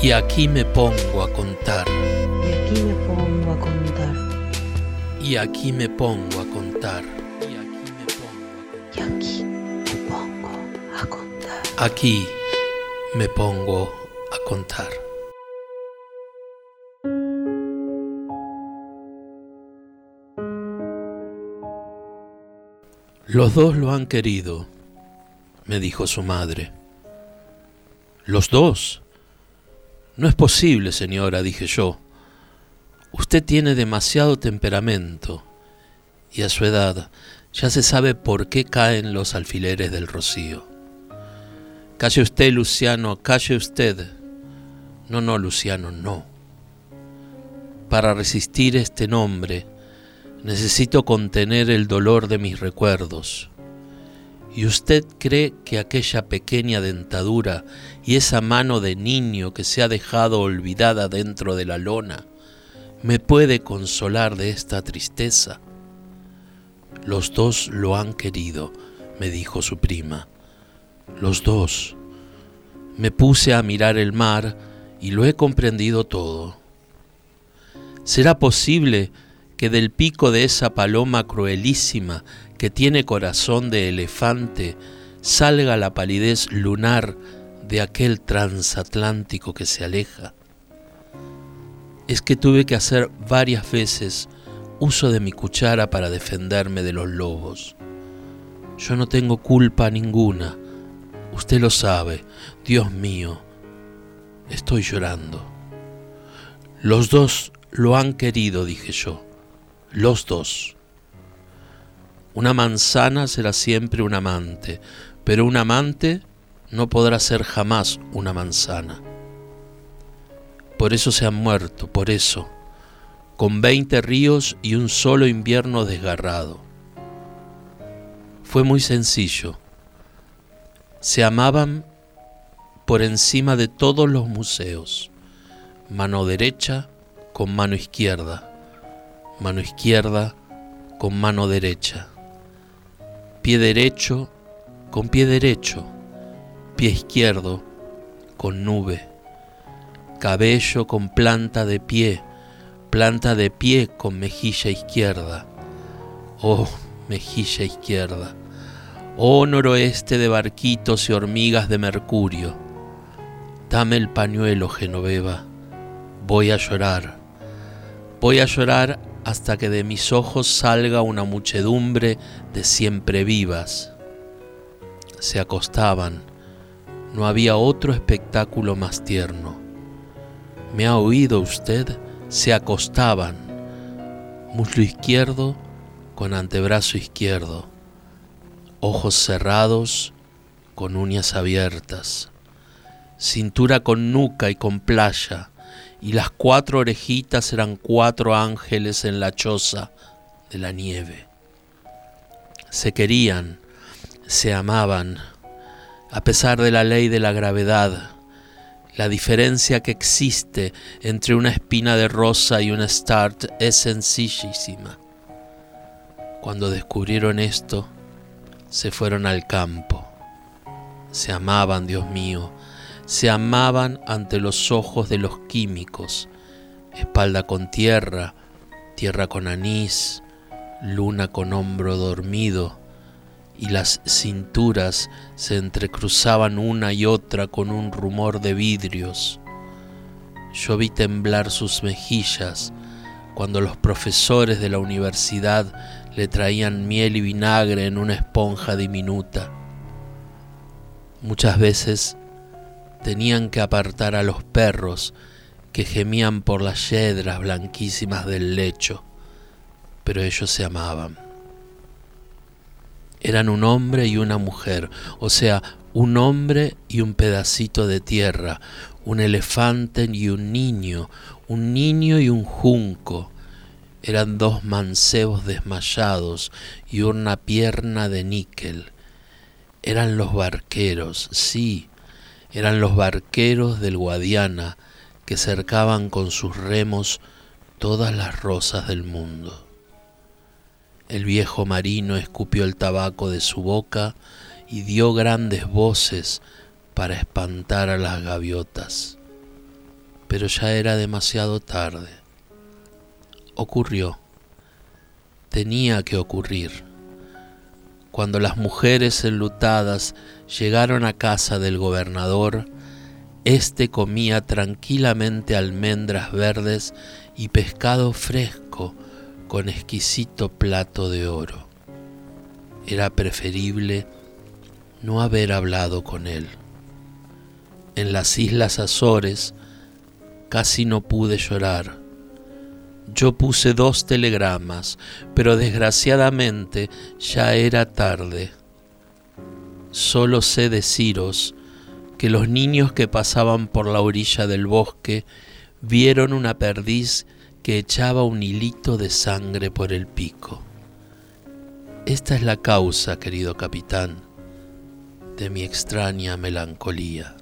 Y aquí me pongo a contar. Y aquí me pongo a contar. Y aquí me pongo a contar. Y aquí me pongo a contar. Aquí me pongo a contar. Los dos lo han querido, me dijo su madre. ¿Los dos? No es posible, señora, dije yo. Usted tiene demasiado temperamento y a su edad ya se sabe por qué caen los alfileres del rocío. Calle usted, Luciano, calle usted. No, no, Luciano, no. Para resistir este nombre, Necesito contener el dolor de mis recuerdos. ¿Y usted cree que aquella pequeña dentadura y esa mano de niño que se ha dejado olvidada dentro de la lona me puede consolar de esta tristeza? Los dos lo han querido, me dijo su prima. Los dos. Me puse a mirar el mar y lo he comprendido todo. ¿Será posible que del pico de esa paloma cruelísima que tiene corazón de elefante salga la palidez lunar de aquel transatlántico que se aleja? Es que tuve que hacer varias veces uso de mi cuchara para defenderme de los lobos. Yo no tengo culpa ninguna, usted lo sabe, Dios mío, estoy llorando. Los dos lo han querido, dije yo los dos. Una manzana será siempre un amante, pero un amante no podrá ser jamás una manzana. Por eso se han muerto, por eso, con veinte ríos y un solo invierno desgarrado. Fue muy sencillo. Se amaban por encima de todos los museos, mano derecha con mano izquierda mano izquierda con mano derecha, pie derecho con pie derecho, pie izquierdo con nube, cabello con planta de pie, planta de pie con mejilla izquierda. Oh, mejilla izquierda. Oh noroeste de barquitos y hormigas de mercurio. Dame el pañuelo, Genoveva. Voy a llorar. Voy a llorar hasta que de mis ojos salga una muchedumbre de siempre vivas. Se acostaban, no había otro espectáculo más tierno. ¿Me ha oído usted? Se acostaban, muslo izquierdo con antebrazo izquierdo, ojos cerrados con uñas abiertas, cintura con nuca y con playa, y las cuatro orejitas eran cuatro ángeles en la choza de la nieve. Se querían, se amaban, a pesar de la ley de la gravedad, la diferencia que existe entre una espina de rosa y una start es sencillísima. Cuando descubrieron esto, se fueron al campo. Se amaban, Dios mío, se amaban ante los ojos de los químicos, espalda con tierra, tierra con anís, luna con hombro dormido, y las cinturas se entrecruzaban una y otra con un rumor de vidrios. Yo vi temblar sus mejillas cuando los profesores de la universidad le traían miel y vinagre en una esponja diminuta. Muchas veces tenían que apartar a los perros que gemían por las yedras blanquísimas del lecho, pero ellos se amaban. Eran un hombre y una mujer, o sea, un hombre y un pedacito de tierra, un elefante y un niño, un niño y un junco. Eran dos mancebos desmayados y una pierna de níquel. Eran los barqueros, sí, eran los barqueros del Guadiana que cercaban con sus remos todas las rosas del mundo. El viejo marino escupió el tabaco de su boca y dio grandes voces para espantar a las gaviotas. pero ya era demasiado tarde. Ocurrió. Tenía que ocurrir. Cuando las mujeres enlutadas llegaron a casa del gobernador, éste comía tranquilamente almendras verdes y pescado fresco con exquisito plato de oro. Era preferible no haber hablado con él. En las Islas Azores casi no pude llorar. Yo puse dos telegramas, pero desgraciadamente ya era tarde. Solo sé deciros que los niños que pasaban por la orilla del bosque vieron una perdiz que echaba un hilito de sangre por el pico. Esta es la causa, querido capitán, de mi extraña melancolía.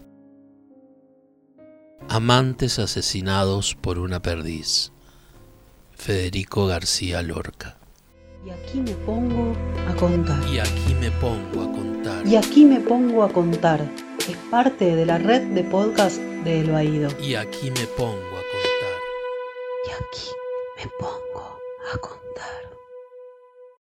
Amantes asesinados por una perdiz. Federico García Lorca. Y aquí me pongo a contar. Y aquí me pongo a contar. Y aquí me pongo a contar. Es parte de la red de podcast de El Baído. Y aquí me pongo a contar. Y aquí me pongo.